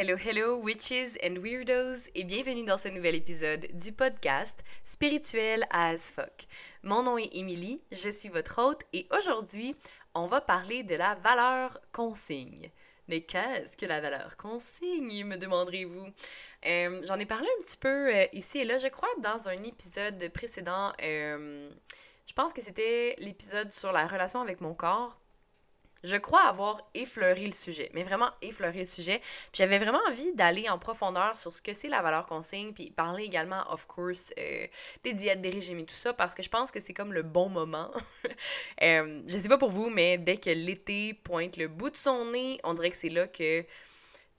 Hello, hello, witches and weirdos, et bienvenue dans ce nouvel épisode du podcast Spirituel as fuck. Mon nom est Émilie, je suis votre hôte, et aujourd'hui, on va parler de la valeur consigne. Mais qu'est-ce que la valeur consigne, me demanderez-vous? Euh, J'en ai parlé un petit peu euh, ici et là, je crois, dans un épisode précédent. Euh, je pense que c'était l'épisode sur la relation avec mon corps je crois avoir effleuré le sujet, mais vraiment effleuré le sujet. Puis j'avais vraiment envie d'aller en profondeur sur ce que c'est la valeur consigne, puis parler également, of course, euh, des diètes, des régimes et tout ça, parce que je pense que c'est comme le bon moment. euh, je sais pas pour vous, mais dès que l'été pointe le bout de son nez, on dirait que c'est là que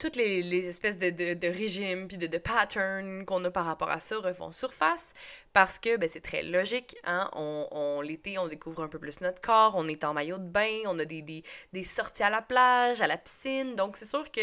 toutes les, espèces de, régimes puis de, patterns qu'on a par rapport à ça refont surface parce que ben, c'est très logique. Hein? On, L'été, on découvre un peu plus notre corps, on est en maillot de bain, on a des, sorties à la plage, à la piscine. Donc, c'est sûr que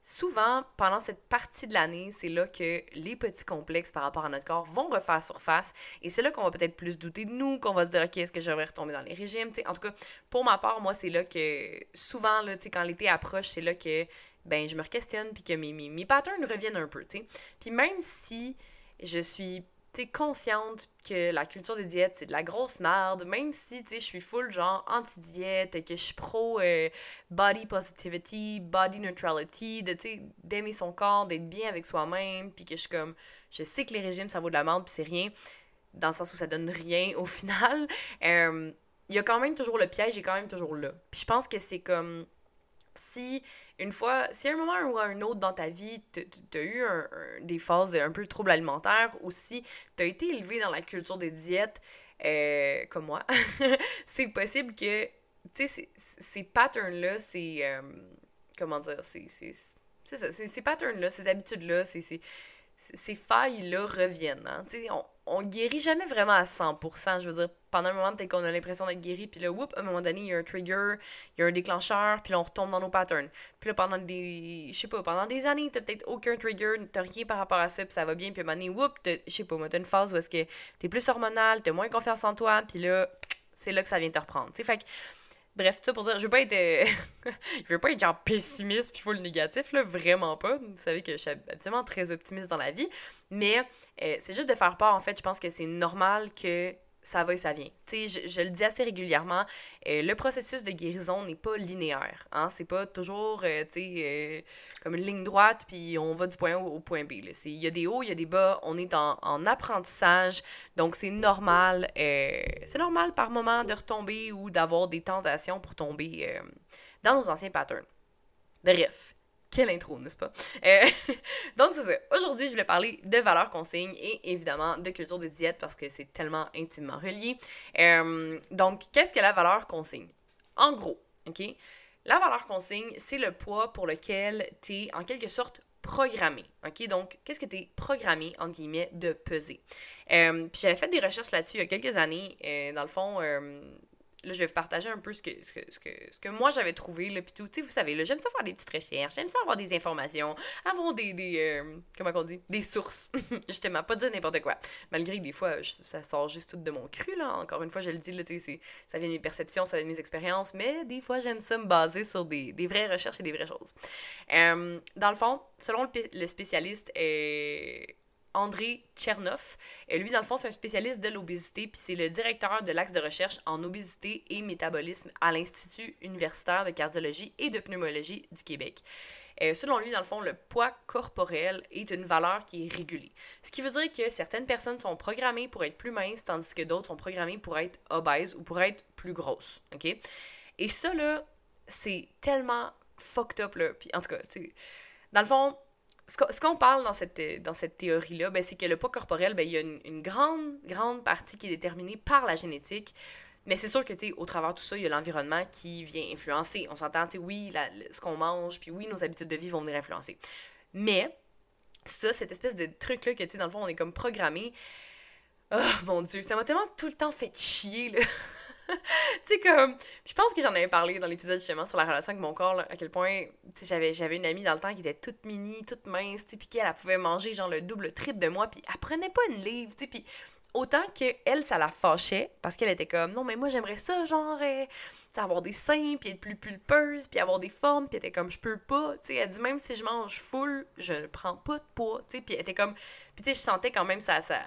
souvent, pendant cette partie de l'année, c'est là que les petits complexes par rapport à notre corps vont refaire surface. Et c'est là qu'on va peut-être plus douter de nous, qu'on va se dire, OK, est-ce que je vais retomber dans les régimes? En tout cas, pour ma part, moi, c'est là que souvent, là, quand l'été approche, c'est là que ben je me questionne puis que mes, mes, mes patterns reviennent un peu, tu sais. Puis même si je suis consciente que la culture des diètes, c'est de la grosse merde, même si, tu sais, je suis full, genre, anti-diète, que je suis pro euh, body positivity, body neutrality, de, tu sais, d'aimer son corps, d'être bien avec soi-même, puis que je suis comme, je sais que les régimes, ça vaut de la merde, puis c'est rien, dans le sens où ça donne rien au final, euh, il y a quand même toujours le piège, est quand même toujours là. Puis je pense que c'est comme si une fois, si à un moment ou à un autre dans ta vie, tu as eu des phases un peu de troubles alimentaires ou si tu as été élevé dans la culture des diètes, euh, comme moi, c'est possible que, tu sais, ces patterns-là, c'est. Euh, comment dire? C'est ça, ces patterns-là, ces habitudes-là, ces ces failles-là reviennent. Hein? On, on guérit jamais vraiment à 100%. Je veux dire, pendant un moment, peut-être qu'on a l'impression d'être guéri, puis là, whoop, à un moment donné, il y a un trigger, il y a un déclencheur, puis là, on retombe dans nos patterns. Puis là, pendant des, je sais pas, pendant des années, t'as peut-être aucun trigger, t'as rien par rapport à ça, puis ça va bien, puis à un moment donné, whoop, je sais pas, t'as une phase où est-ce que t'es plus hormonal, t'as moins confiance en toi, puis là, c'est là que ça vient te reprendre. Tu sais, fait que Bref, tout ça pour dire, je veux pas être. Euh, je veux pas être genre pessimiste puis full négatif, là, vraiment pas. Vous savez que je suis absolument très optimiste dans la vie. Mais euh, c'est juste de faire part, en fait, je pense que c'est normal que ça va et ça vient. Tu sais, je, le dis assez régulièrement, euh, le processus de guérison n'est pas linéaire. Hein? C'est pas toujours, euh, tu sais, euh, comme une ligne droite, puis on va du point A au, point B. Il y a des hauts, il y a des bas, on est en, en apprentissage, donc c'est normal, c'est normal par moment de retomber ou d'avoir des tentations pour tomber dans nos anciens patterns. Bref, quelle intro, n'est-ce pas? Euh, donc, c'est ça. Aujourd'hui, je voulais parler de valeurs consignes et évidemment de culture des diètes parce que c'est tellement intimement relié. Euh, donc, qu'est-ce que la valeur consigne? En gros, OK? La valeur consigne, c'est le poids pour lequel tu es en quelque sorte programmé. OK? Donc, qu'est-ce que tu es programmé, entre guillemets, de peser? Euh, puis j'avais fait des recherches là-dessus il y a quelques années. dans le fond, là, je vais vous partager un peu ce que, ce que, ce que, ce que moi j'avais trouvé, là, puis tout. Tu sais, vous savez, là, j'aime ça faire des petites recherches, j'aime ça avoir des informations, avoir des, des euh, comment on dit, des sources, justement, pas dire n'importe quoi. Malgré que des fois, ça sort juste tout de mon cru, là, encore une fois, je le dis, là, tu sais, ça vient de mes perceptions, ça vient de mes expériences, mais des fois, j'aime ça me baser sur des, des vraies recherches et des vraies choses. Euh, dans le fond, selon le, le spécialiste, euh, André Tchernoff. Et lui, dans le fond, c'est un spécialiste de l'obésité, puis c'est le directeur de l'axe de recherche en obésité et métabolisme à l'Institut universitaire de cardiologie et de pneumologie du Québec. Euh, selon lui, dans le fond, le poids corporel est une valeur qui est régulée. Ce qui veut dire que certaines personnes sont programmées pour être plus minces, tandis que d'autres sont programmées pour être obèses ou pour être plus grosses. OK? Et ça, là, c'est tellement fucked up, là. Puis, en tout cas, dans le fond, ce qu'on parle dans cette, théorie-là, ben, c'est que le poids corporel, ben, il y a une, grande, grande partie qui est déterminée par la génétique. Mais c'est sûr que, au travers de tout ça, il y a l'environnement qui vient influencer. On s'entend, oui, ce qu'on mange, puis oui, nos habitudes de vie vont venir influencer. Mais, ça, cette espèce de truc-là que, dans le fond, on est comme programmé. Oh mon Dieu, ça m'a tellement tout le temps fait chier, là. Tu sais, comme, je pense que j'en avais parlé dans l'épisode justement sur la relation avec mon corps, à quel point, tu sais, j'avais, une amie dans le temps qui était toute mini, toute mince, tu sais, qu'elle pouvait manger genre le double, triple de moi, puis elle prenait pas une livre, tu sais, puis autant que elle, ça la fâchait, parce qu'elle était comme, non, mais moi, j'aimerais ça, genre, euh, avoir des seins, puis être plus pulpeuse, puis avoir des formes, puis elle était comme, je peux pas, tu sais, elle dit, même si je mange full, je ne prends pas de poids, tu sais, puis elle était comme, puis tu sais, je sentais quand même ça, ça,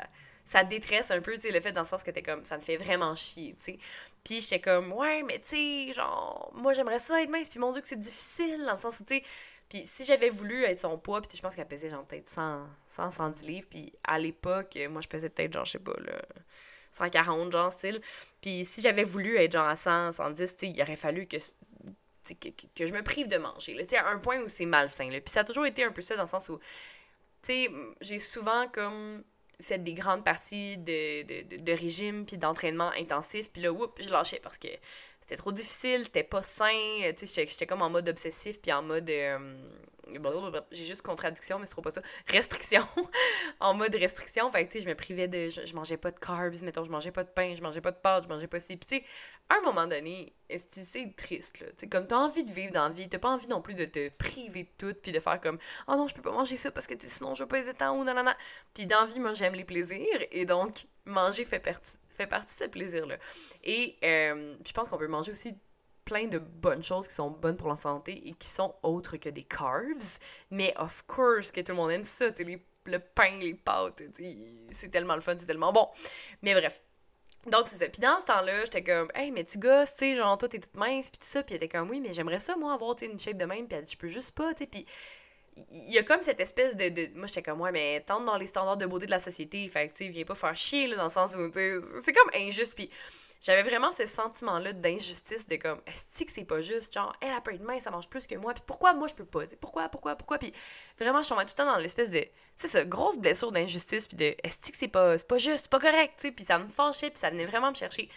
ça détresse un peu, tu sais, le fait dans le sens que t'es comme, ça me fait vraiment chier, tu sais. Puis j'étais comme, ouais, mais tu sais, genre, moi, j'aimerais ça être mince, puis mon Dieu, que c'est difficile, dans le sens où, tu sais, puis si j'avais voulu être son poids, puis je pense qu'elle pesait genre peut-être 100, 100, 110 livres, puis à l'époque, moi je pesais peut-être genre, je sais pas, là, 140 genre style. Puis si j'avais voulu être genre à 100, 110, tu il aurait fallu que, que, que, je me prive de manger, là, sais, à un point où c'est malsain, là. Puis ça a toujours été un peu ça dans le sens où, tu sais, j'ai souvent comme fait des grandes parties de, de, de, régime puis d'entraînement intensif, puis là, oups, je lâchais parce que c'était trop difficile, c'était pas sain, tu sais, j'étais comme en mode obsessif puis en mode euh, j'ai juste contradiction mais c'est trop pas ça, restriction, en mode restriction, fait tu sais, je me privais de je, mangeais pas de carbs, mettons, je mangeais pas de pain, je mangeais pas de pâtes, je mangeais pas ci, puis à un moment donné, c'est triste là, tu sais comme t'as envie de vivre dans la vie, t'as pas envie non plus de te priver de tout puis de faire comme oh non, je peux pas manger ça parce que sinon je vais pas être en haut, nanana. Puis dans la vie, moi j'aime les plaisirs et donc manger fait partie fait partie de ce plaisir-là. Et euh, je pense qu'on peut manger aussi plein de bonnes choses qui sont bonnes pour la santé et qui sont autres que des carbs. Mais of course que tout le monde aime ça, tu sais, le pain, les pâtes, c'est tellement le fun, c'est tellement bon. Mais bref. Donc, c'est ça. Puis dans ce temps-là, j'étais comme, hey, mais tu gosses, tu sais, genre, toi, t'es toute mince, puis tout ça. Puis elle était comme, oui, mais j'aimerais ça, moi, avoir, sais, une shape de même. Puis elle je peux juste pas, tu sais. Puis il y a comme cette espèce de, de... moi j'étais comme ouais mais tente dans les standards de beauté de la société fait que tu sais viens pas faire chier là dans le sens où tu c'est comme injuste puis j'avais vraiment ce sentiment là d'injustice de comme est-ce que c'est pas juste? Genre elle a pas de main ça mange plus que moi puis pourquoi moi je peux pas? Pourquoi pourquoi pourquoi? Puis vraiment je suis tout le temps dans l'espèce de c'est ça grosse blessure d'injustice puis de est-ce que c'est pas c'est pas juste c'est pas correct? Tu sais puis ça me fâchait puis ça venait vraiment me chercher.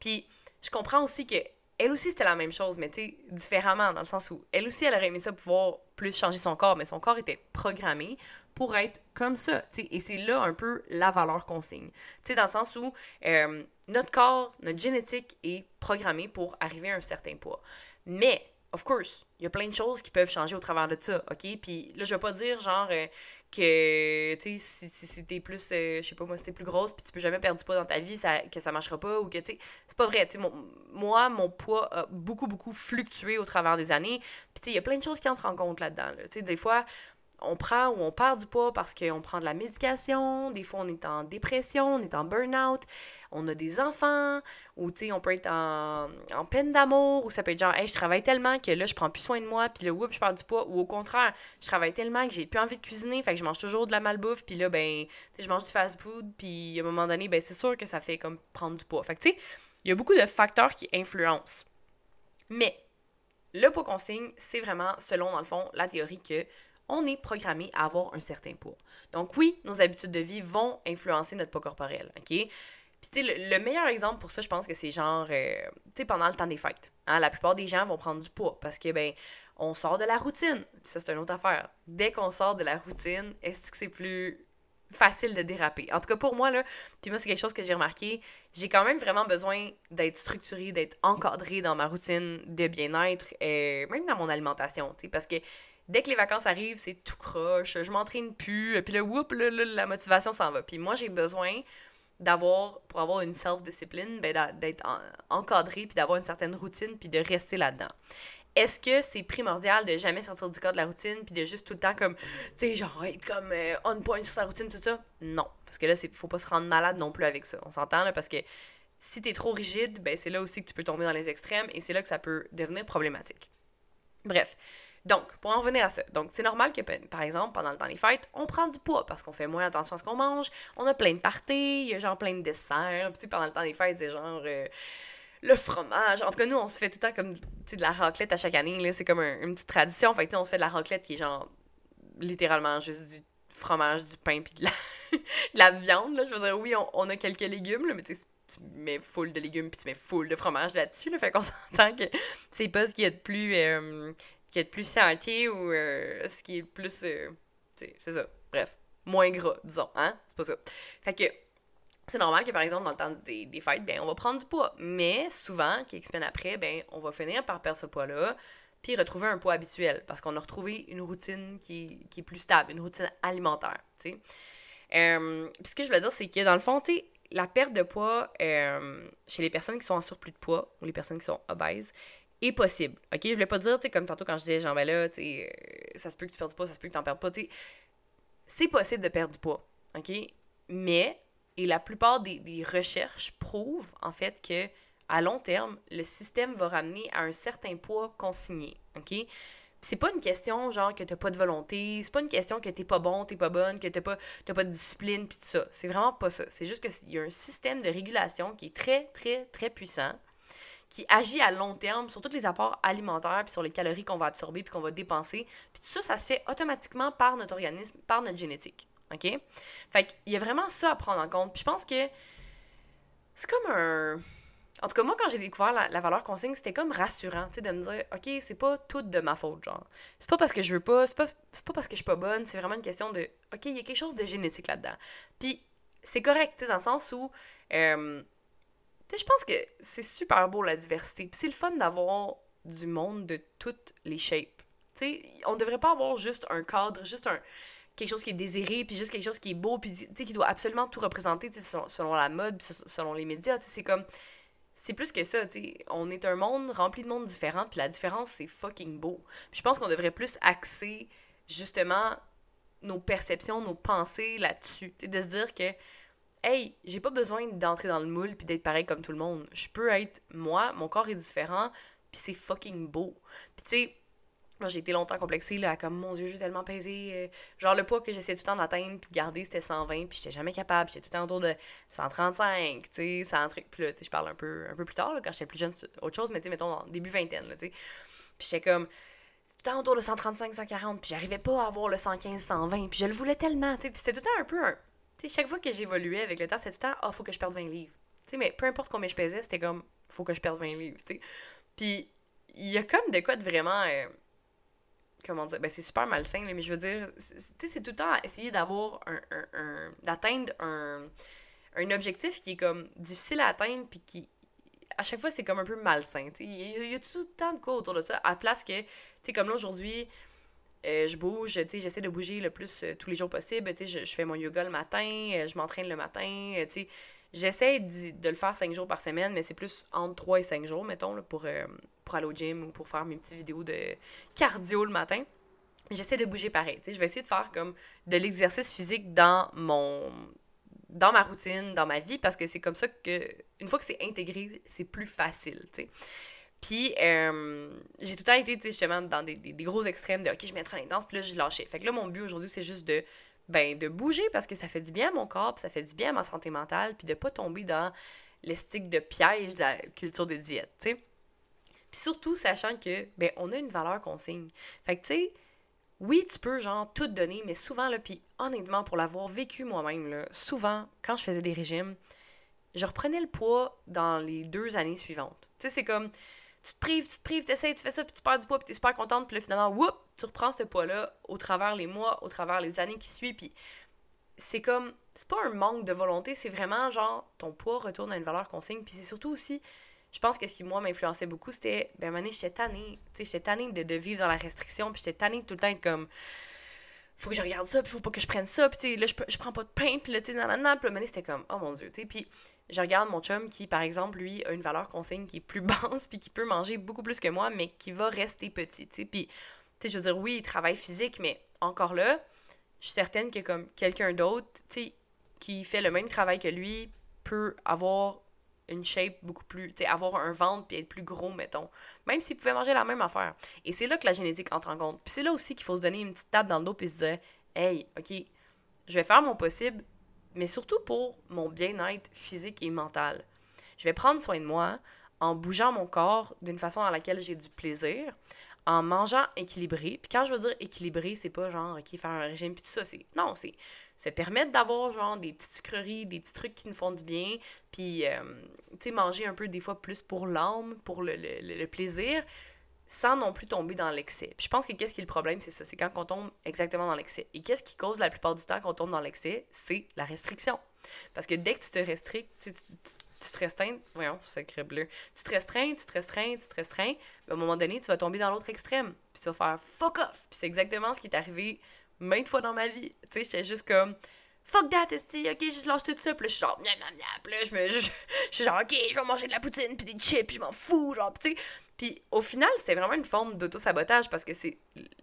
Puis je comprends aussi que elle aussi, c'était la même chose, mais tu sais, différemment, dans le sens où elle aussi, elle aurait aimé ça pouvoir plus changer son corps, mais son corps était programmé pour être comme ça, tu sais, et c'est là un peu la valeur qu'on signe. Tu sais, dans le sens où euh, notre corps, notre génétique est programmé pour arriver à un certain poids. Mais, of course, il y a plein de choses qui peuvent changer au travers de ça, OK? Puis là, je vais pas dire, genre, euh, que tu sais si, si, t'es plus euh, je sais pas moi si t'es plus grosse puis tu peux jamais perdre du poids dans ta vie ça, que ça marchera pas ou que tu sais c'est pas vrai sais moi mon poids a beaucoup beaucoup fluctué au travers des années puis tu sais il y a plein de choses qui entrent en compte là-dedans tu sais des fois on prend ou on perd du poids parce qu'on prend de la médication, des fois on est en dépression, on est en burn-out, on a des enfants, ou tu sais, on peut être en, peine d'amour, ou ça peut être genre, hey, je travaille tellement que là, je prends plus soin de moi, puis là, oups, je perds du poids, ou au contraire, je travaille tellement que j'ai plus envie de cuisiner, fait que je mange toujours de la malbouffe, puis là, ben, tu sais, je mange du fast-food, puis à un moment donné, ben, c'est sûr que ça fait comme prendre du poids. Fait que tu sais, il y a beaucoup de facteurs qui influencent. Mais, le poids consigne, c'est vraiment, selon, dans le fond, la théorie que on est programmé à avoir un certain poids. Donc oui, nos habitudes de vie vont influencer notre poids corporel, OK? Puis tu sais, le, meilleur exemple pour ça, je pense que c'est genre, euh, tu sais, pendant le temps des fêtes. Hein, la plupart des gens vont prendre du poids parce que, ben, on sort de la routine. Ça, c'est une autre affaire. Dès qu'on sort de la routine, est-ce que c'est plus facile de déraper? En tout cas, pour moi, là, puis moi, c'est quelque chose que j'ai remarqué, j'ai quand même vraiment besoin d'être structurée, d'être encadrée dans ma routine de bien-être, et euh, même dans mon alimentation, tu sais, parce que dès que les vacances arrivent, c'est tout croche, je m'entraîne plus, puis là, whoop, la motivation s'en va. Puis moi, j'ai besoin d'avoir, pour avoir une self-discipline, ben, d'être encadré, puis d'avoir une certaine routine, puis de rester là-dedans. Est-ce que c'est primordial de jamais sortir du cadre de la routine, puis de juste tout le temps comme, tu sais, genre être comme euh, on point sur sa routine, tout ça? Non. Parce que là, il faut pas se rendre malade non plus avec ça. On s'entend, là, parce que si tu es trop rigide, ben c'est là aussi que tu peux tomber dans les extrêmes, et c'est là que ça peut devenir problématique. Bref. Donc, pour en revenir à ça, donc c'est normal que, par exemple, pendant le temps des fêtes, on prend du poids parce qu'on fait moins attention à ce qu'on mange, on a plein de parties, il y a genre plein de desserts, puis pendant le temps des fêtes, c'est genre euh, le fromage. En tout cas, nous, on se fait tout le temps comme de la raclette à chaque année, c'est comme une petite tradition. Fait on se fait de la raclette qui est genre littéralement juste du fromage, du pain, puis de la, viande, là. Je veux dire, oui, on, a quelques légumes, mais tu mets full de légumes puis tu mets full de fromage là-dessus. Là, fait qu'on s'entend que c'est pas ce qu'il y a de plus euh, qui est plus sentier ou euh, ce qui est plus. Euh, c'est ça. Bref, moins gras, disons, hein? C'est pas ça. Fait que c'est normal que, par exemple, dans le temps des, des, fêtes, ben, on va prendre du poids. Mais souvent, quelques semaines après, ben, on va finir par perdre ce poids-là, puis retrouver un poids habituel, parce qu'on a retrouvé une routine qui, qui, est plus stable, une routine alimentaire, tu. Euh, puis ce que je veux dire, c'est que dans le fond, tu la perte de poids chez les personnes qui sont en surplus de poids ou les personnes qui sont obèses est possible. OK? Je voulais pas dire, tu sais, comme tantôt quand je disais, genre, ben là, tu sais, euh, ça se peut que tu perdes du poids, ça se peut que tu n'en perdes pas, tu sais. C'est possible de perdre du poids. OK? Mais, et la plupart des, des recherches prouvent, en fait, que à long terme, le système va ramener à un certain poids consigné. OK? c'est pas une question genre que t'as pas de volonté, c'est pas une question que t'es pas bon, t'es pas bonne, que t'as pas, pas de discipline puis tout ça. C'est vraiment pas ça. C'est juste qu'il y a un système de régulation qui est très, très, très puissant, qui agit à long terme sur tous les apports alimentaires puis sur les calories qu'on va absorber puis qu'on va dépenser. Puis tout ça, ça se fait automatiquement par notre organisme, par notre génétique. OK? Fait qu'il y a vraiment ça à prendre en compte. Puis je pense que c'est comme un en tout cas, moi, quand j'ai découvert la, valeur consigne, c'était comme rassurant, tu sais, de me dire, OK, c'est pas tout de ma faute, genre. C'est pas parce que je veux pas, c'est pas, pas parce que je suis pas bonne, c'est vraiment une question de, OK, il y a quelque chose de génétique là-dedans. Puis, c'est correct, tu sais, dans le sens où, euh, tu sais, je pense que c'est super beau la diversité. Puis, c'est le fun d'avoir du monde de toutes les shapes. Tu sais, on devrait pas avoir juste un cadre, juste un quelque chose qui est désiré, puis juste quelque chose qui est beau, puis tu sais, qui doit absolument tout représenter, tu sais, selon, la mode, puis selon les médias, tu sais, c'est comme c'est plus que ça, tu sais. On est un monde rempli de mondes différents, puis la différence, c'est fucking beau. Je pense qu'on devrait plus axer, justement, nos perceptions, nos pensées là-dessus. Tu sais, de se dire que, hey, j'ai pas besoin d'entrer dans le moule puis d'être pareil comme tout le monde. Je peux être moi, mon corps est différent, puis c'est fucking beau. Puis tu sais, moi, j'ai été longtemps complexée, là, comme mon Dieu, j'ai tellement pesé. Euh, genre, le poids que j'essayais tout le temps d'atteindre puis de garder, c'était 120, puis j'étais jamais capable. J'étais tout le temps autour de 135, tu sais, 100 trucs. Puis là, tu sais, je parle un peu, un peu plus tard, là, quand j'étais plus jeune, autre chose, mais tu sais, mettons, en début vingtaine, tu sais. Puis j'étais comme, tout le temps autour de 135, 140, puis j'arrivais pas à avoir le 115, 120, puis je le voulais tellement, tu sais. Puis c'était tout le temps un peu un. Tu sais, chaque fois que j'évoluais avec le temps, c'était tout le temps, ah, oh, faut que je perde 20 livres. Mais peu importe combien je pesais, c'était comme, faut que je perde 20 livres, tu. Puis il y a comme de quoi de vraiment. Euh, comment dire, ben c'est super malsain, mais je veux dire, tu c'est tout le temps essayer d'avoir un, un, d'atteindre un, un objectif qui est comme difficile à atteindre, puis qui, à chaque fois, c'est comme un peu malsain. Il y, a tout le temps de quoi autour de ça, à place que, tu sais, comme là, aujourd'hui, je bouge, tu sais, j'essaie de bouger le plus euh, tous les jours possible, tu sais, je, fais mon yoga le matin, euh, je m'entraîne le matin, tu sais, j'essaie de, le faire cinq jours par semaine, mais c'est plus entre trois et cinq jours, mettons, là, pour pour aller au gym ou pour faire mes petites vidéos de cardio le matin. J'essaie de bouger pareil. Je vais essayer de faire comme de l'exercice physique dans mon dans ma routine, dans ma vie, parce que c'est comme ça que, une fois que c'est intégré, c'est plus facile, tu sais. Puis, euh, j'ai tout le temps été, justement, dans des, des, gros extrêmes de « OK, je trop intense », puis là, je lâchais. Fait que là, mon but aujourd'hui, c'est juste de, ben, de bouger parce que ça fait du bien à mon corps, puis ça fait du bien à ma santé mentale, puis de pas tomber dans l'estique de piège de la culture des diètes, tu sais. Puis surtout, sachant que, ben, on a une valeur qu'on signe. Fait que, tu sais, oui, tu peux, genre, tout donner, mais souvent, là, puis honnêtement, pour l'avoir vécu moi-même, là, souvent, quand je faisais des régimes, je reprenais le poids dans les deux années suivantes. Tu sais, c'est comme, tu te prives, tu te prives, tu essaies, tu fais ça, puis tu perds du poids, puis tu es super contente, puis là, finalement, whoop, tu reprends ce poids-là au travers les mois, au travers les années qui suivent, puis c'est comme, c'est pas un manque de volonté, c'est vraiment, genre, ton poids retourne à une valeur qu'on signe, puis c'est surtout aussi je pense que ce qui, moi, m'influençait beaucoup, c'était, ben, à j'étais tannée. Tu sais, j'étais tannée de, de, vivre dans la restriction, puis j'étais tannée de tout le temps être comme, faut que je regarde ça, puis faut pas que je prenne ça, puis là, je, prends pas de pain, puis là, tu sais, nan, nan, puis là, c'était comme, oh mon Dieu, tu sais, puis je regarde mon chum qui, par exemple, lui, a une valeur consigne qui est plus basse, puis qui peut manger beaucoup plus que moi, mais qui va rester petit, puis, tu je veux dire, oui, il travaille physique, mais encore là, je suis certaine que, comme quelqu'un d'autre, tu qui fait le même travail que lui, peut avoir une shape beaucoup plus, tu avoir un ventre puis être plus gros, mettons. Même s'il pouvait manger la même affaire. Et c'est là que la génétique entre en compte. Puis c'est là aussi qu'il faut se donner une petite tape dans le dos puis se dire, hey, OK, je vais faire mon possible, mais surtout pour mon bien-être physique et mental. Je vais prendre soin de moi en bougeant mon corps d'une façon à laquelle j'ai du plaisir, en mangeant équilibré. Puis quand je veux dire équilibré, c'est pas genre, OK, faire un régime puis tout ça. C'est, non, c'est se permettre d'avoir genre des petites sucreries, des petits trucs qui nous font du bien, puis euh, tu sais, manger un peu des fois plus pour l'âme, pour le, le, plaisir, sans non plus tomber dans l'excès. Je pense que qu'est-ce qui est le problème, c'est ça, c'est quand on tombe exactement dans l'excès. Et qu'est-ce qui cause la plupart du temps qu'on tombe dans l'excès, c'est la restriction. Parce que dès que tu te restrictes, tu, tu, te restreins, voyons, sacré bleu, tu te restreins, tu te restreins, tu te restreins, à un moment donné, tu vas tomber dans l'autre extrême, puis tu vas faire fuck off. Puis c'est exactement ce qui est arrivé maintes fois dans ma vie. Tu sais, j'étais juste comme fuck that, esti, ok, je lâche tout ça. Puis là, je suis genre, miam, miam, miam. Puis là, je, je suis genre, ok, je vais manger de la poutine, puis des chips, je m'en fous, genre, tu sais. Puis au final, c'est vraiment une forme d'auto-sabotage parce que c'est.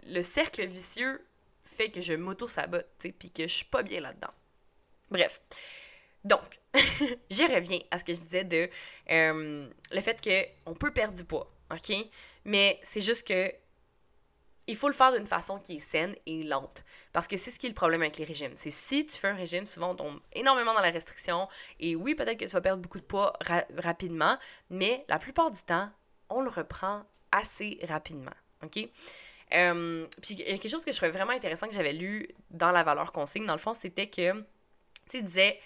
Le cercle vicieux fait que je m'auto-sabote, puis que je suis pas bien là-dedans. Bref. Donc, je reviens à ce que je disais de euh, le fait qu'on peut perdre du poids, OK? Mais c'est juste que il faut le faire d'une façon qui est saine et lente. Parce que c'est ce qui est le problème avec les régimes. C'est si tu fais un régime, souvent on tombe énormément dans la restriction. Et oui, peut-être que tu vas perdre beaucoup de poids rapidement, mais la plupart du temps, on le reprend assez rapidement. OK? Euh, puis il y a quelque chose que je trouvais vraiment intéressant que j'avais lu dans la valeur consigne, dans le fond, c'était que, tu sais, disait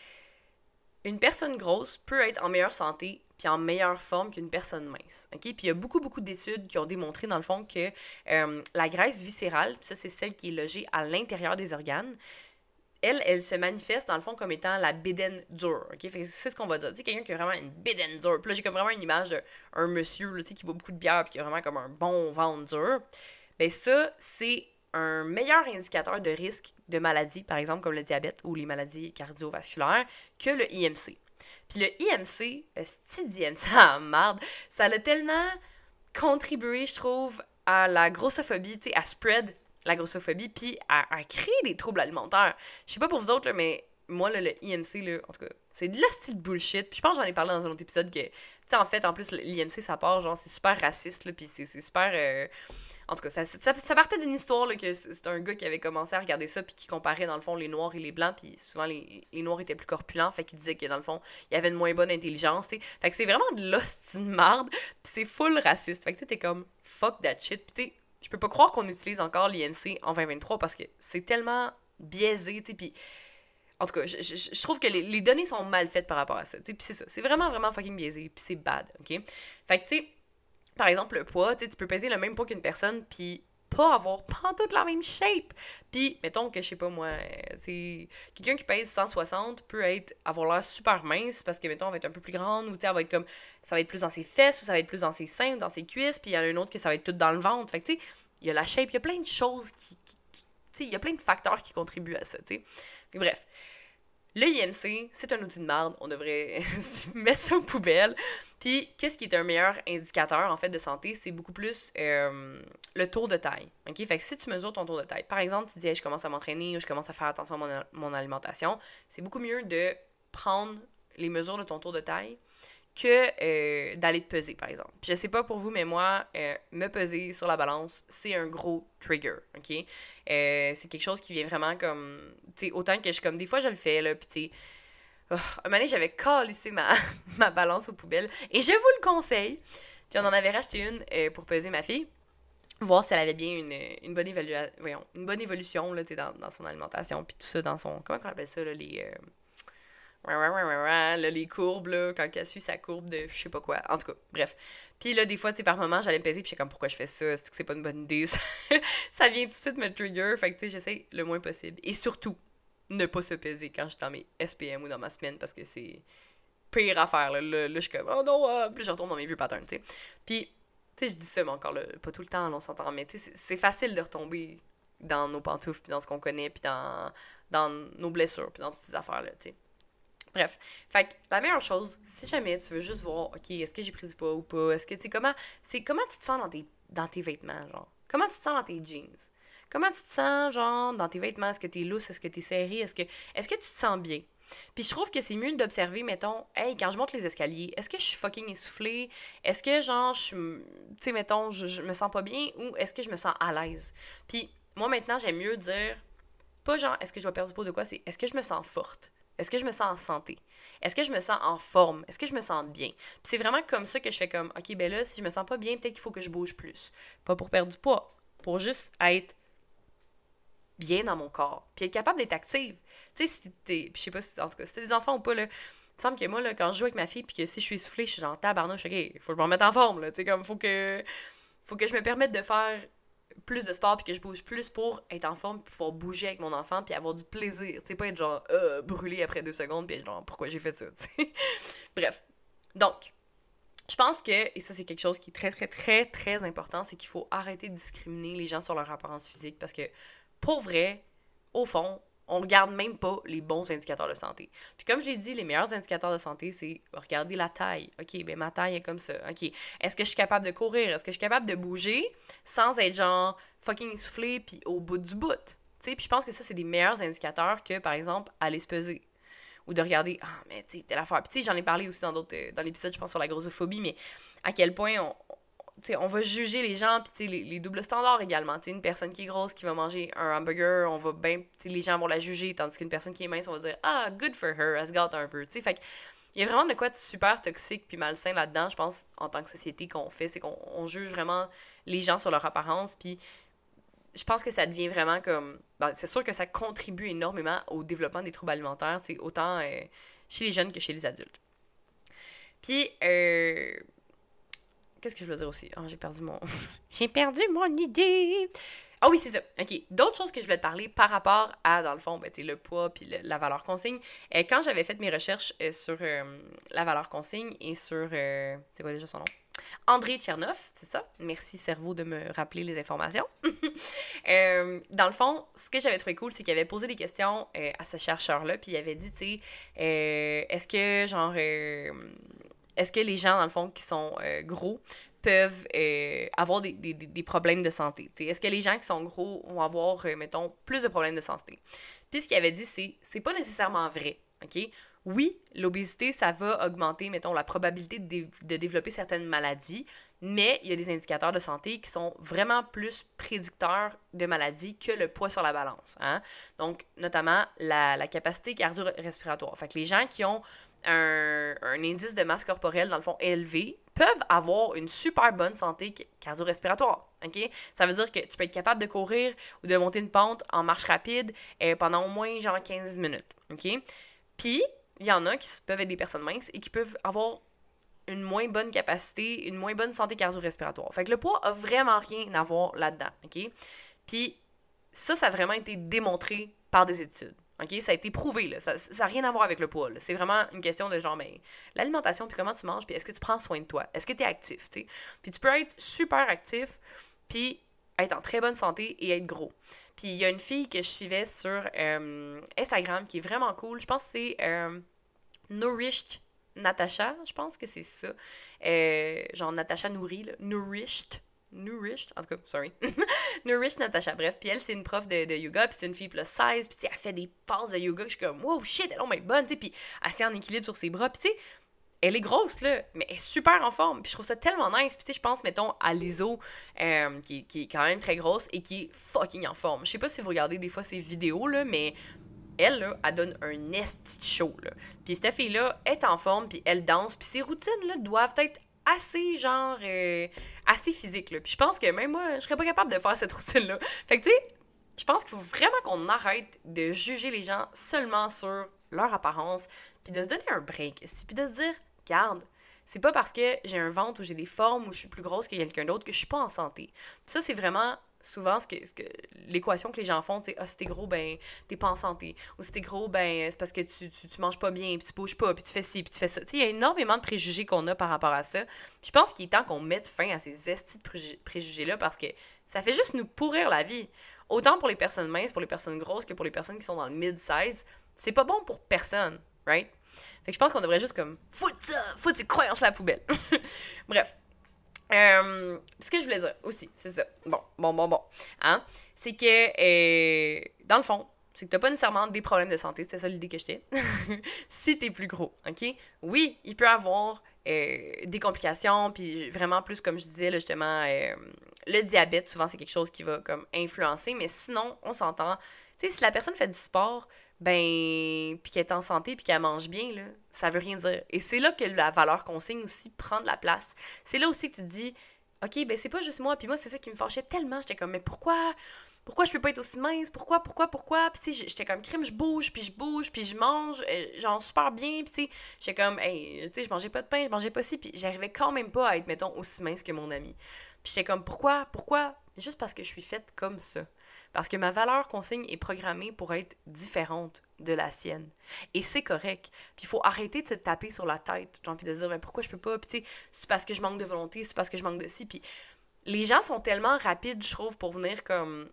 une personne grosse peut être en meilleure santé puis en meilleure forme qu'une personne mince. OK? Puis il y a beaucoup, beaucoup d'études qui ont démontré, dans le fond, que euh, la graisse viscérale, ça, c'est celle qui est logée à l'intérieur des organes, elle, elle se manifeste, dans le fond, comme étant la bédaine dure. OK? c'est ce qu'on va dire. Tu quelqu'un qui a vraiment une bédaine dure. Puis j'ai comme vraiment une image d'un monsieur, là, tu sais, qui boit beaucoup de bière puis qui a vraiment comme un bon ventre dur. Ben ça, c'est un meilleur indicateur de risque de maladie, par exemple comme le diabète ou les maladies cardiovasculaires, que le IMC. Puis le IMC, style d'IMC, ah merde, ça a tellement contribué, je trouve, à la grossophobie, tu sais, à spread la grossophobie, puis à, créer des troubles alimentaires. Je sais pas pour vous autres, mais moi, le IMC, là, en tout cas, c'est de la style bullshit. Puis je pense que j'en ai parlé dans un autre épisode que, tu sais, en fait, en plus, l'IMC, ça part, genre, c'est super raciste, là, puis c'est super... Euh, en tout cas, ça, ça, partait d'une histoire là, que c'est un gars qui avait commencé à regarder ça puis qui comparait dans le fond les noirs et les blancs puis souvent les, les noirs étaient plus corpulents fait qu'il disait que dans le fond il y avait une moins bonne intelligence t'sais. fait que c'est vraiment de l'hostine marde puis c'est full raciste fait que t'es comme fuck that shit puis tu je peux pas croire qu'on utilise encore l'IMC en 2023 parce que c'est tellement biaisé tu puis en tout cas, je, je, trouve que les, les, données sont mal faites par rapport à ça. Puis c'est ça. C'est vraiment, vraiment fucking biaisé. Puis c'est bad. OK? Fait que, tu sais, par exemple, le poids, tu peux peser le même poids qu'une personne, puis pas avoir pas toute la même shape. Puis, mettons que, je sais pas moi, c'est quelqu'un qui pèse 160 peut être avoir l'air super mince parce que, mettons, elle va être un peu plus grande ou, tu sais, va être comme, ça va être plus dans ses fesses ou ça va être plus dans ses seins dans ses cuisses, puis il y en a une autre que ça va être tout dans le ventre. Fait que, tu sais, il y a la shape, il y a plein de choses qui, tu sais, il y a plein de facteurs qui contribuent à ça, tu sais. Bref. Le IMC, c'est un outil de merde, on devrait mettre ça aux poubelles. Puis, qu'est-ce qui est un meilleur indicateur, en fait, de santé? C'est beaucoup plus euh, le tour de taille, OK? Fait que si tu mesures ton tour de taille, par exemple, tu dis, je commence à m'entraîner ou je commence à faire attention à mon, mon alimentation, c'est beaucoup mieux de prendre les mesures de ton tour de taille que euh, d'aller te peser, par exemple. je sais pas pour vous, mais moi, euh, me peser sur la balance, c'est un gros trigger, OK? Euh, c'est quelque chose qui vient vraiment comme... Tu sais, autant que je comme... Des fois, je le fais, là, puis tu sais... Oh, un moment j'avais calissé ma, ma balance aux poubelles. Et je vous le conseille. Puis on en avait racheté une pour peser ma fille. Voir si elle avait bien une, une bonne. Voyons, une bonne évolution, là, dans, dans son alimentation. Puis tout ça dans son... Comment on appelle ça, là, les Là, les courbes, là, quand elle suit sa courbe de je sais pas quoi. En tout cas, bref. Puis là, des fois, tu par moment, j'allais me peser, puis je comme, pourquoi je fais ça? C'est que c'est pas une bonne idée? Ça, vient tout de suite me trigger. Fait que, tu sais, j'essaie le moins possible. Et surtout, ne pas se peser quand je suis dans mes SPM ou dans ma semaine, parce que c'est pire à faire. Là, là, je suis comme, oh non, ah! puis je retourne dans mes vieux patterns, tu sais. Puis, tu sais, je dis ça, mais encore, là, pas tout le temps, on s'entend, mais tu sais, c'est facile de retomber dans nos pantoufles, puis dans ce qu'on connaît, puis dans, dans nos blessures, puis dans toutes ces affaires-là, tu sais. Bref, fait que la meilleure chose, si jamais tu veux juste voir, ok, est-ce que j'ai pris du poids ou pas, est-ce que tu sais comment, c'est comment tu te sens dans tes, dans tes vêtements, genre? Comment tu te sens dans tes jeans? Comment tu te sens, genre, dans tes vêtements? Est-ce que t'es loose? Est-ce que t'es serré? Est-ce que, est-ce que tu te sens bien? Puis je trouve que c'est mieux d'observer, mettons, hey, quand je monte les escaliers, est-ce que je suis fucking essoufflée? Est-ce que, genre, je tu sais, mettons, je, je me sens pas bien ou est-ce que je me sens à l'aise? Puis moi, maintenant, j'aime mieux dire, pas genre, est-ce que je vais perdre du poids de quoi? C'est, est-ce que je me sens forte? Est-ce que je me sens en santé? Est-ce que je me sens en forme? Est-ce que je me sens bien? c'est vraiment comme ça que je fais comme, OK, ben là, si je me sens pas bien, peut-être qu'il faut que je bouge plus. Pas pour perdre du poids, pour juste être bien dans mon corps. Puis être capable d'être active. Tu sais, si t'es. je sais pas si, en tout cas, si t'es des enfants ou pas, là. Il me semble que moi, là, quand je joue avec ma fille, puis que si je suis essoufflée, je suis genre tabarnouche, OK, faut que je me remette en forme, là. Tu sais, comme, faut que. Faut que je me permette de faire plus de sport puis que je bouge plus pour être en forme puis pouvoir bouger avec mon enfant puis avoir du plaisir. Tu pas être genre euh, brûlé après deux secondes puis genre pourquoi j'ai fait ça. Bref. Donc, je pense que, et ça c'est quelque chose qui est très très très très important, c'est qu'il faut arrêter de discriminer les gens sur leur apparence physique parce que pour vrai, au fond, on regarde même pas les bons indicateurs de santé. Puis comme je l'ai dit, les meilleurs indicateurs de santé, c'est regarder la taille. OK, ben ma taille est comme ça. OK, est-ce que je suis capable de courir? Est-ce que je suis capable de bouger sans être genre fucking essoufflé puis au bout du bout? Tu sais, puis je pense que ça, c'est des meilleurs indicateurs que, par exemple, aller se peser. Ou de regarder, ah, mais tu sais, telle affaire. Puis tu sais, j'en ai parlé aussi dans d'autres, dans l'épisode, je pense, sur la grossophobie, mais à quel point on, on va juger les gens, puis les, les doubles standards également. T'sais, une personne qui est grosse, qui va manger un hamburger, on va bien, les gens vont la juger, tandis qu'une personne qui est mince, on va dire Ah, good for her, elle se gâte un peu. Fait il y a vraiment de quoi de super toxique puis malsain là-dedans, je pense, en tant que société qu'on fait, c'est qu'on juge vraiment les gens sur leur apparence, puis je pense que ça devient vraiment comme. Ben, c'est sûr que ça contribue énormément au développement des troubles alimentaires, autant euh, chez les jeunes que chez les adultes. Puis, euh, Qu'est-ce que je veux dire aussi? Oh, j'ai perdu mon. j'ai perdu mon idée! Ah oui, c'est ça. OK. D'autres choses que je voulais te parler par rapport à, dans le fond, ben, le poids puis la valeur consigne. et euh, quand j'avais fait mes recherches euh, sur euh, la valeur consigne et sur. c'est quoi déjà son nom? André Tchernoff, c'est ça? Merci, cerveau, de me rappeler les informations. dans le fond, ce que j'avais trouvé cool, c'est qu'il avait posé des questions à ce chercheur-là, puis il avait dit, tu sais, est-ce que, genre, est-ce que les gens, dans le fond, qui sont euh, gros, peuvent euh, avoir des, problèmes de santé? Est-ce que les gens qui sont gros vont avoir, euh, mettons, plus de problèmes de santé? Puis ce qu'il avait dit, c'est c'est pas nécessairement vrai. OK? Oui, l'obésité, ça va augmenter, mettons, la probabilité de, de, développer certaines maladies, mais il y a des indicateurs de santé qui sont vraiment plus prédicteurs de maladies que le poids sur la balance. Hein? Donc, notamment la, la capacité cardio-respiratoire. Fait que les gens qui ont un, indice de masse corporelle, dans le fond, élevé, peuvent avoir une super bonne santé cardio-respiratoire. OK? Ça veut dire que tu peux être capable de courir ou de monter une pente en marche rapide euh, pendant au moins genre 15 minutes. OK? Puis, il y en a qui peuvent être des personnes minces et qui peuvent avoir une moins bonne capacité, une moins bonne santé cardio-respiratoire. Fait que le poids a vraiment rien à voir là-dedans. OK? Puis, ça, ça a vraiment été démontré par des études. OK? Ça a été prouvé, là. Ça n'a rien à voir avec le poids, C'est vraiment une question de genre, mais ben, l'alimentation, puis comment tu manges, puis est-ce que tu prends soin de toi? Est-ce que tu es actif? Puis tu peux être super actif, puis être en très bonne santé et être gros. Puis il y a une fille que je suivais sur euh, Instagram qui est vraiment cool. Je pense que c'est euh, Nourished Natasha, je pense que c'est ça. Euh, genre Natasha Nourri, là. Nourished Nourished, en tout cas, sorry. Nourished Natasha, bref. Puis elle, c'est une prof de, yoga, puis c'est une fille plus 16, puis elle fait des phases de yoga. Je suis comme, wow, shit, elle est bonne, tu sais. Puis elle s'est en équilibre sur ses bras, puis tu sais, elle est grosse, là, mais elle est super en forme. Puis je trouve ça tellement nice. Puis tu sais, je pense, mettons, à Liso, euh, qui, qui, est quand même très grosse et qui est fucking en forme. Je sais pas si vous regardez des fois ses vidéos, là, mais elle, là, elle donne un nest show, là. Puis cette fille-là est en forme, puis elle danse, puis ses routines, là, doivent être assez, genre, euh, assez physique, là. Puis je pense que même moi, je serais pas capable de faire cette routine-là. Fait que, tu sais, je pense qu'il faut vraiment qu'on arrête de juger les gens seulement sur leur apparence, puis de se donner un break, puis de se dire, garde, c'est pas parce que j'ai un ventre ou j'ai des formes ou je suis plus grosse que quelqu'un d'autre que je suis pas en santé. ça, c'est vraiment souvent ce que, ce que l'équation que les gens font, c'est ah, si t'es gros, ben t'es pas en santé. Ou si t'es gros, ben c'est parce que tu, tu, manges pas bien, puis tu bouges pas, puis tu fais ci, puis tu fais ça. Il y a énormément de préjugés qu'on a par rapport à ça. je pense qu'il est temps qu'on mette fin à ces estis de préjugés-là parce que ça fait juste nous pourrir la vie. Autant pour les personnes minces, pour les personnes grosses que pour les personnes qui sont dans le mid-size. C'est pas bon pour personne, right? Fait que je pense qu'on devrait juste comme foutre ça, foutre ces croyances à la poubelle. Bref. Euh, ce que je voulais dire aussi, c'est ça. Bon, bon, bon, bon. Hein? C'est que, euh, dans le fond, c'est que t'as pas nécessairement des problèmes de santé, c'est ça l'idée que j'étais. si t'es plus gros, OK? Oui, il peut avoir euh, des complications, puis vraiment plus, comme je disais, justement, le diabète, souvent, c'est quelque chose qui va comme influencer, mais sinon, on s'entend. Sais, si la personne fait du sport, ben, puis qu'elle est en santé, puis qu'elle mange bien, là, ça veut rien dire. Et c'est là que la valeur consigne aussi prend de la place. C'est là aussi que tu te dis, OK, ben c'est pas juste moi, puis moi, c'est ça qui me fâchait tellement. J'étais comme, mais pourquoi? Pourquoi je peux pas être aussi mince? Pourquoi, pourquoi, pourquoi? Puis, j'étais comme, crime, je bouge, puis je bouge, puis je mange, euh, genre, super bien, puis, tu sais, j'étais comme, hey, tu sais, je mangeais pas de pain, je mangeais pas ci, puis j'arrivais quand même pas à être, mettons, aussi mince que mon ami. Puis, j'étais comme, pourquoi, pourquoi? Juste parce que je suis faite comme ça. Parce que ma valeur consigne est programmée pour être différente de la sienne. Et c'est correct. Puis il faut arrêter de se taper sur la tête. J'ai envie de dire, mais pourquoi je peux pas? Puis tu sais, c'est parce que je manque de volonté, c'est parce que je manque de ci. Puis les gens sont tellement rapides, je trouve, pour venir comme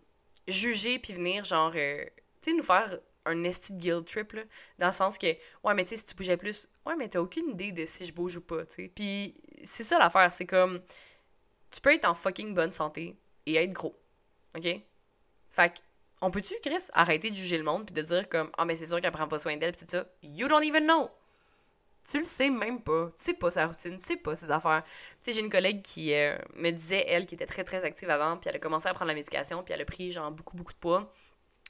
juger, puis venir genre, euh, tu sais, nous faire un esti de guilt trip, là, dans le sens que, ouais, mais tu sais, si tu bougeais plus, ouais, mais t'as aucune idée de si je bouge ou pas, tu sais. Puis c'est ça l'affaire, c'est comme, tu peux être en fucking bonne santé et être gros, ok? Fait on peut-tu, Chris, arrêter de juger le monde puis de dire comme, ah, mais c'est sûr qu'elle prend pas soin d'elle pis tout ça? You don't even know! Tu le sais même pas. Tu sais pas sa routine, tu sais pas ses affaires. Tu sais, j'ai une collègue qui euh, me disait, elle, qui était très, très active avant, puis elle a commencé à prendre la médication, puis elle a pris, genre, beaucoup, beaucoup de poids.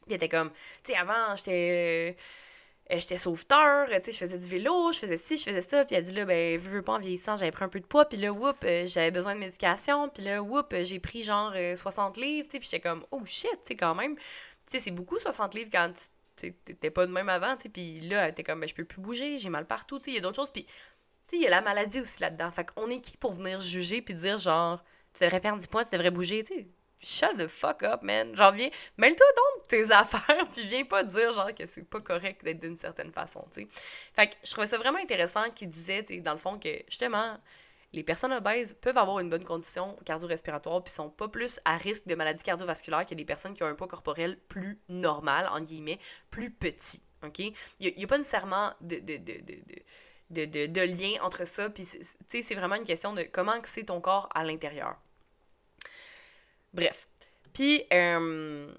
Puis elle était comme, tu sais, avant, j'étais. Euh, j'étais sauveteur, tu sais, je faisais du vélo, je faisais ci, je faisais ça, puis elle dit là, ben, veux, veux pas en vieillissant, j'avais pris un peu de poids, puis là, whoop, euh, j'avais besoin de médication, puis là, whoop, j'ai pris genre 60 livres, tu sais, puis j'étais comme, oh shit, tu sais, quand même. Tu sais, c'est beaucoup 60 livres quand t'étais pas de même avant, tu sais, puis là, t'es comme, ben, je peux plus bouger, j'ai mal partout, tu sais, il y a d'autres choses, puis, tu sais, il y a la maladie aussi là-dedans. Fait qu'on est qui pour venir juger puis dire, genre, tu devrais perdre 10 points, tu devrais bouger, tu sais. Shut the fuck up, man. Genre, viens, mêle-toi donc tes affaires, puis viens pas dire, genre, que c'est pas correct d'être d'une certaine façon, tu sais. Fait que je trouvais ça vraiment intéressant qu'il disait, tu sais, dans le fond, que, justement, les personnes obèses peuvent avoir une bonne condition cardio-respiratoire puis sont pas plus à risque de maladies cardiovasculaires que les personnes qui ont un poids corporel plus normal, en guillemets, plus petit. OK? Il n'y a, pas nécessairement de, de, de, de lien entre ça. Puis, tu sais, c'est vraiment une question de comment c'est ton corps à l'intérieur. Bref. Puis, euh,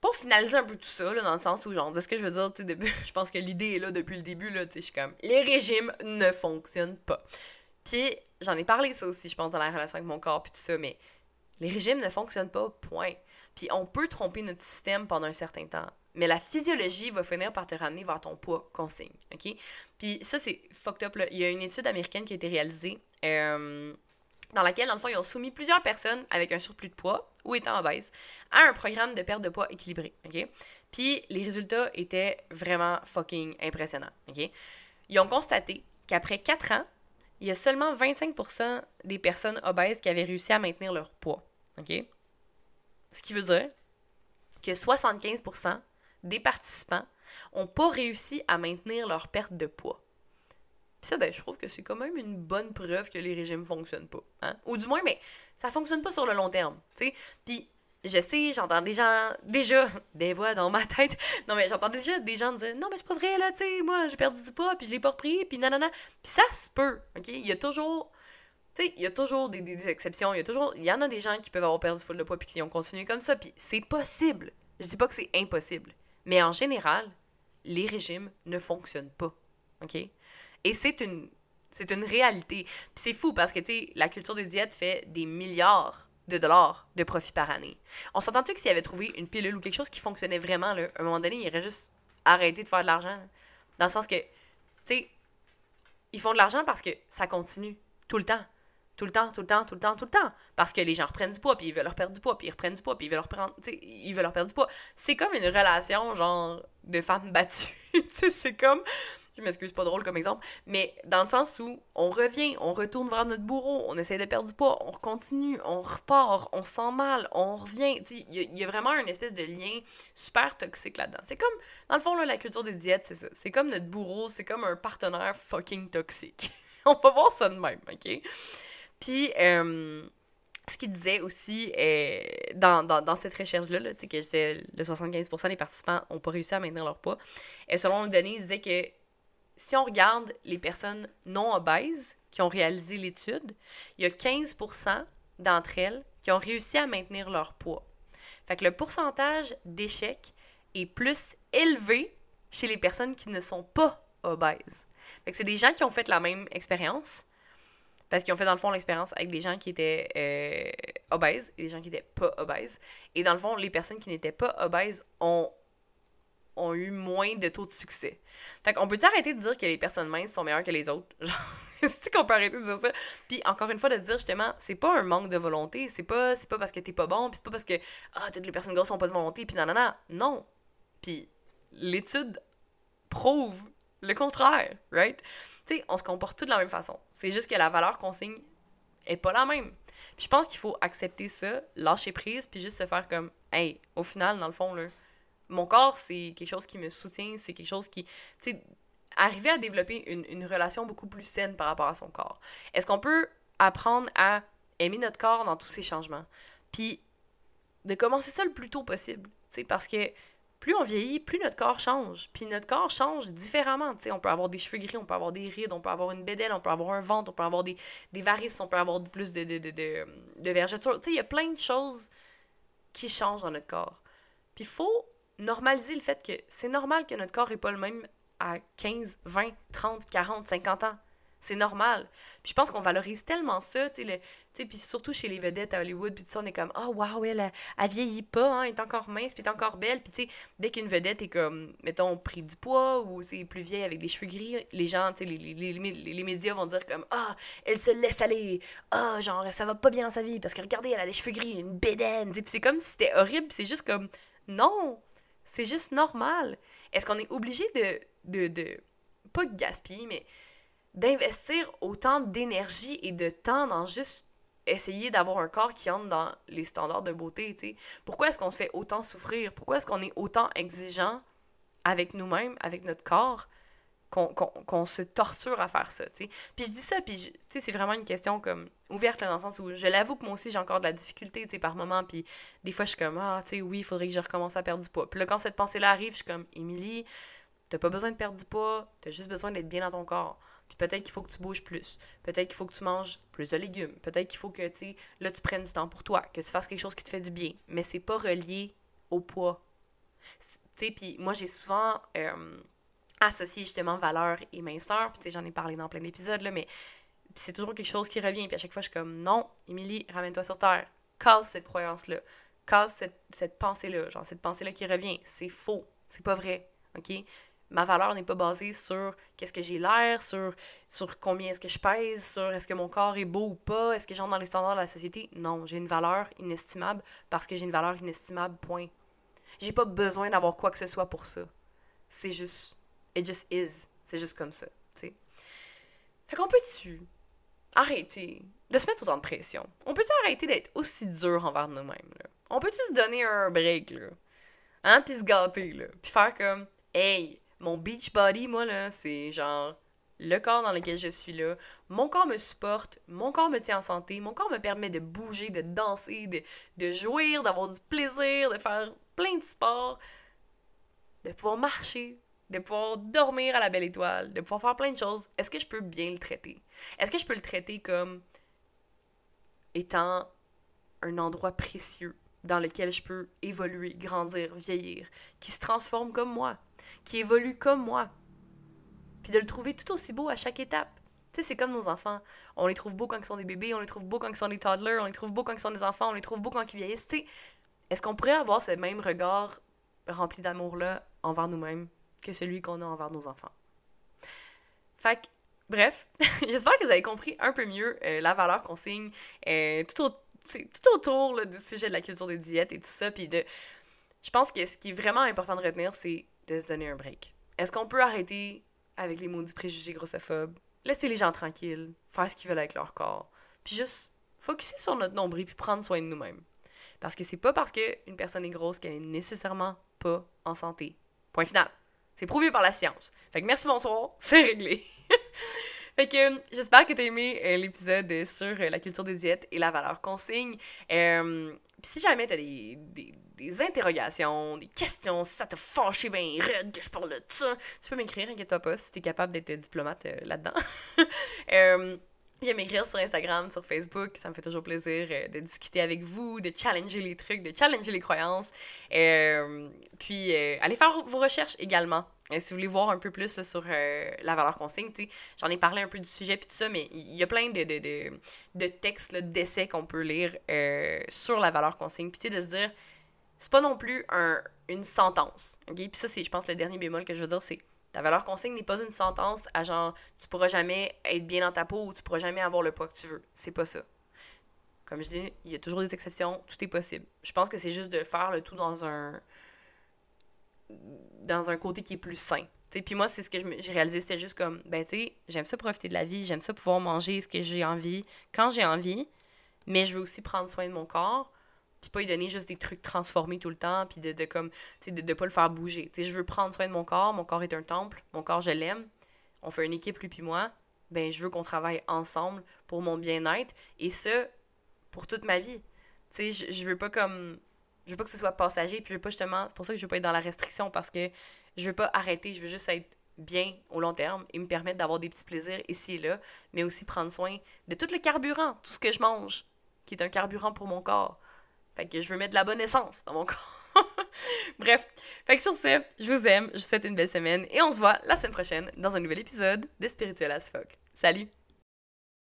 pour finaliser un peu tout ça, là, dans le sens où, genre, de ce que je veux dire, tu sais, je pense que l'idée est là depuis le début, là, tu sais, je suis comme, les régimes ne fonctionnent pas. Puis j'en ai parlé ça aussi, je pense, dans la relation avec mon corps, puis tout ça, mais les régimes ne fonctionnent pas, point. Puis on peut tromper notre système pendant un certain temps. Mais la physiologie va finir par te ramener vers ton poids consigne, OK? Puis ça, c'est fucked up, là. Il y a une étude américaine qui a été réalisée euh, dans laquelle, dans le fond, ils ont soumis plusieurs personnes avec un surplus de poids ou étant obèses à un programme de perte de poids équilibré, OK? Puis les résultats étaient vraiment fucking impressionnants, OK? Ils ont constaté qu'après 4 ans, il y a seulement 25% des personnes obèses qui avaient réussi à maintenir leur poids. OK? Ce qui veut dire que 75 des participants n'ont pas réussi à maintenir leur perte de poids. Ça, ben, je trouve que c'est quand même une bonne preuve que les régimes fonctionnent pas. Hein? Ou du moins, mais ça fonctionne pas sur le long terme. sais. Puis je sais, j'entends des gens, déjà, des voix dans ma tête. Non, mais j'entends déjà des gens dire Non, mais c'est pas vrai, là, tu sais, moi, j'ai perdu du poids, puis je l'ai pas repris, puis nanana. Puis ça se peut, OK? Il y a toujours. Tu sais, il y a toujours des, des, exceptions. Il y a toujours. Il y en a des gens qui peuvent avoir perdu full de poids, puis qui ont continué comme ça, puis c'est possible. Je dis pas que c'est impossible. Mais en général, les régimes ne fonctionnent pas. OK? Et c'est une. C'est une réalité. Puis c'est fou parce que, tu sais, la culture des diètes fait des milliards de dollars de profit par année. On s'entend-tu que s'il avait trouvé une pilule ou quelque chose qui fonctionnait vraiment, là, à un moment donné, il aurait juste arrêté de faire de l'argent. Dans le sens que, tu sais, ils font de l'argent parce que ça continue tout le temps. Tout le temps, tout le temps, tout le temps, tout le temps. Parce que les gens reprennent du poids, puis ils veulent leur perdre du poids, puis ils reprennent du poids, puis ils veulent leur prendre, ils veulent leur perdre du poids. C'est comme une relation, genre, de femmes battues. tu sais, c'est comme je m'excuse, pas drôle comme exemple, mais dans le sens où on revient, on retourne vers notre bourreau, on essaie de perdre du poids, on continue, on repart, on sent mal, on revient. Il y, a vraiment une espèce de lien super toxique là-dedans. C'est comme, dans le fond, là, la culture des diètes, c'est ça. C'est comme notre bourreau, c'est comme un partenaire fucking toxique. on peut voir ça de même, OK? Puis, euh, ce qu'il disait aussi euh, dans, dans, dans, cette recherche-là, là, que le 75% des participants n'ont pas réussi à maintenir leur poids, et selon le donné, il disait que si on regarde les personnes non obèses qui ont réalisé l'étude, il y a 15% d'entre elles qui ont réussi à maintenir leur poids. Fait le pourcentage d'échecs est plus élevé chez les personnes qui ne sont pas obèses. Fait c'est des gens qui ont fait la même expérience, parce qu'ils ont fait dans le fond l'expérience avec des gens qui étaient euh, obèses et des gens qui n'étaient pas obèses. Et dans le fond, les personnes qui n'étaient pas obèses ont ont eu moins de taux de succès. Fait qu'on peut arrêter de dire que les personnes minces sont meilleures que les autres? Genre, c'est qu'on peut arrêter de dire ça? Puis encore une fois, de se dire justement, c'est pas un manque de volonté, c'est pas, pas parce que t'es pas bon, puis c'est pas parce que, ah, toutes les personnes grosses ont pas de volonté, puis non. Non. Puis l'étude prouve le contraire, right? Tu sais, on se comporte tous de la même façon. C'est juste que la valeur qu'on signe est pas la même. Puis je pense qu'il faut accepter ça, lâcher prise, puis juste se faire comme, hey, au final, dans le fond, là, mon corps, c'est quelque chose qui me soutient, c'est quelque chose qui. Tu sais, arriver à développer une, relation beaucoup plus saine par rapport à son corps. Est-ce qu'on peut apprendre à aimer notre corps dans tous ces changements? Puis de commencer ça le plus tôt possible. Parce que plus on vieillit, plus notre corps change. Puis notre corps change différemment. sais, on peut avoir des cheveux gris, on peut avoir des rides, on peut avoir une bédelle, on peut avoir un ventre, on peut avoir des, varices, on peut avoir plus de, de, de, de. Il y a plein de choses qui changent dans notre corps. Puis il faut normaliser le fait que c'est normal que notre corps n'est pas le même à 15, 20, 30, 40, 50 ans. C'est normal. Puis je pense qu'on valorise tellement ça, tu sais, puis surtout chez les vedettes à Hollywood, puis on est comme, oh wow, elle, elle, vieillit pas, hein, elle est encore mince, puis elle est encore belle. Puis tu sais, dès qu'une vedette est comme, mettons, pris du poids ou c'est plus vieille avec des cheveux gris, les gens, tu sais, les, les, les, les, médias vont dire comme, ah, elle se laisse aller, ah, genre, ça va pas bien dans sa vie, parce que regardez, elle a des cheveux gris, une bédaine, puis c'est comme si c'était horrible, c'est juste comme, non, c'est juste normal. Est-ce qu'on est obligé de, de, de, pas gaspiller, mais d'investir autant d'énergie et de temps dans juste essayer d'avoir un corps qui entre dans les standards de beauté, tu sais? Pourquoi est-ce qu'on se fait autant souffrir? Pourquoi est-ce qu'on est autant exigeant avec nous-mêmes, avec notre corps, qu'on se torture à faire ça, tu. Puis je dis ça, puis c'est vraiment une question comme ouverte dans le sens où je l'avoue que moi aussi j'ai encore de la difficulté, tu par moment, puis des fois je suis comme, ah, tu sais, oui, il faudrait que je recommence à perdre du poids. Puis là, quand cette pensée-là arrive, je suis comme, Émilie, t'as pas besoin de perdre du poids, t'as juste besoin d'être bien dans ton corps. Puis peut-être qu'il faut que tu bouges plus. Peut-être qu'il faut que tu manges plus de légumes. Peut-être qu'il faut que, tu sais, là, tu prennes du temps pour toi, que tu fasses quelque chose qui te fait du bien. Mais c'est pas relié au poids. Tu sais, puis moi, j'ai souvent euh, associé justement valeur et minceur. Puis tu sais, j'en ai parlé dans plein d'épisodes, là, mais c'est toujours quelque chose qui revient. Puis à chaque fois, je suis comme, non, Émilie, ramène-toi sur terre. Casse cette croyance-là. Casse cette, cette pensée-là. Genre, cette pensée-là qui revient. C'est faux. C'est pas vrai. OK? ma valeur n'est pas basée sur qu'est-ce que j'ai l'air, sur, sur combien est-ce que je pèse, sur est-ce que mon corps est beau ou pas, est-ce que j'entre dans les standards de la société? Non, j'ai une valeur inestimable parce que j'ai une valeur inestimable, point. J'ai pas besoin d'avoir quoi que ce soit pour ça. C'est juste. It just is. C'est juste comme ça, tu. Fait qu'on peut-tu arrêter de se mettre autant de pression? On peut-tu arrêter d'être aussi dur envers nous-mêmes, là? On peut-tu se donner un break, là? Hein? Puis se gâter, là? Puis faire comme, hey, mon beach body, moi, là, c'est genre le corps dans lequel je suis là. Mon corps me supporte, mon corps me tient en santé, mon corps me permet de bouger, de danser, de, de jouir, d'avoir du plaisir, de faire plein de sports, de pouvoir marcher, de pouvoir dormir à la belle étoile, de pouvoir faire plein de choses. Est-ce que je peux bien le traiter? Est-ce que je peux le traiter comme étant un endroit précieux dans lequel je peux évoluer, grandir, vieillir, qui se transforme comme moi, qui évolue comme moi? Puis de le trouver tout aussi beau à chaque étape. Tu sais, c'est comme nos enfants. On les trouve beaux quand ils sont des bébés, on les trouve beaux quand ils sont des toddlers, on les trouve beaux quand ils sont des enfants, on les trouve beaux quand ils vieillissent. Tu sais, est-ce qu'on pourrait avoir ce même regard rempli d'amour-là envers nous-mêmes que celui qu'on a envers nos enfants? Fait que, bref, j'espère que vous avez compris un peu mieux euh, la valeur qu'on signe euh, tout, au, tout autour du sujet de la culture des diètes et tout ça. Puis de. Je pense que ce qui est vraiment important de retenir, c'est de se donner un break. Est-ce qu'on peut arrêter avec les maudits préjugés grossophobes? Laisser les gens tranquilles, faire ce qu'ils veulent avec leur corps. Puis juste focuser sur notre nombril puis prendre soin de nous-mêmes. Parce que c'est pas parce qu'une personne est grosse qu'elle est nécessairement pas en santé. Point final. C'est prouvé par la science. Fait que merci, bonsoir, c'est réglé. Fait que j'espère que t'as aimé euh, l'épisode sur euh, la culture des diètes et la valeur consigne. Euh, Puis si jamais t'as des, des, interrogations, des questions, si ça t'a fâché ben raide que je parle de ça, tu peux m'écrire, inquiète-toi pas, si t'es capable d'être diplomate euh, là-dedans. Viens m'écrire sur Instagram, sur Facebook, ça me fait toujours plaisir de discuter avec vous, de challenger les trucs, de challenger les croyances. puis allez faire vos recherches également. Et si vous voulez voir un peu plus sur euh, la valeur consigne, j'en ai parlé un peu du sujet puis tout ça, mais il y a plein de, de, de, de textes, d'essais qu'on peut lire euh, sur la valeur consigne. Puis de se dire, c'est pas non plus un, une sentence. ok? Puis ça, c'est, je pense, le dernier bémol que je veux dire, c'est ta valeur consigne n'est pas une sentence à genre, tu pourras jamais être bien dans ta peau ou tu pourras jamais avoir le poids que tu veux. C'est pas ça. Comme je dis, il y a toujours des exceptions, tout est possible. Je pense que c'est juste de faire le tout dans un dans un côté qui est plus sain. Puis moi, c'est ce que j'ai réalisé, c'était juste comme, ben tu sais, j'aime ça profiter de la vie, j'aime ça pouvoir manger ce que j'ai envie, quand j'ai envie, mais je veux aussi prendre soin de mon corps, puis pas lui donner juste des trucs transformés tout le temps, puis de, de comme, tu sais, de, de pas le faire bouger. Tu sais, je veux prendre soin de mon corps, mon corps est un temple, mon corps, je l'aime, on fait une équipe, lui puis moi, ben je veux qu'on travaille ensemble pour mon bien-être, et ce, pour toute ma vie. Tu sais, je, je veux pas comme je veux pas que ce soit passager, puis je veux pas justement, c'est pour ça que je veux pas être dans la restriction parce que je veux pas arrêter, je veux juste être bien au long terme et me permettre d'avoir des petits plaisirs ici et là, mais aussi prendre soin de tout le carburant, tout ce que je mange, qui est un carburant pour mon corps. Fait que je veux mettre de la bonne essence dans mon corps. Bref, fait que sur ce, je vous aime, je vous souhaite une belle semaine et on se voit la semaine prochaine dans un nouvel épisode de Spirituel as Fuck. Salut!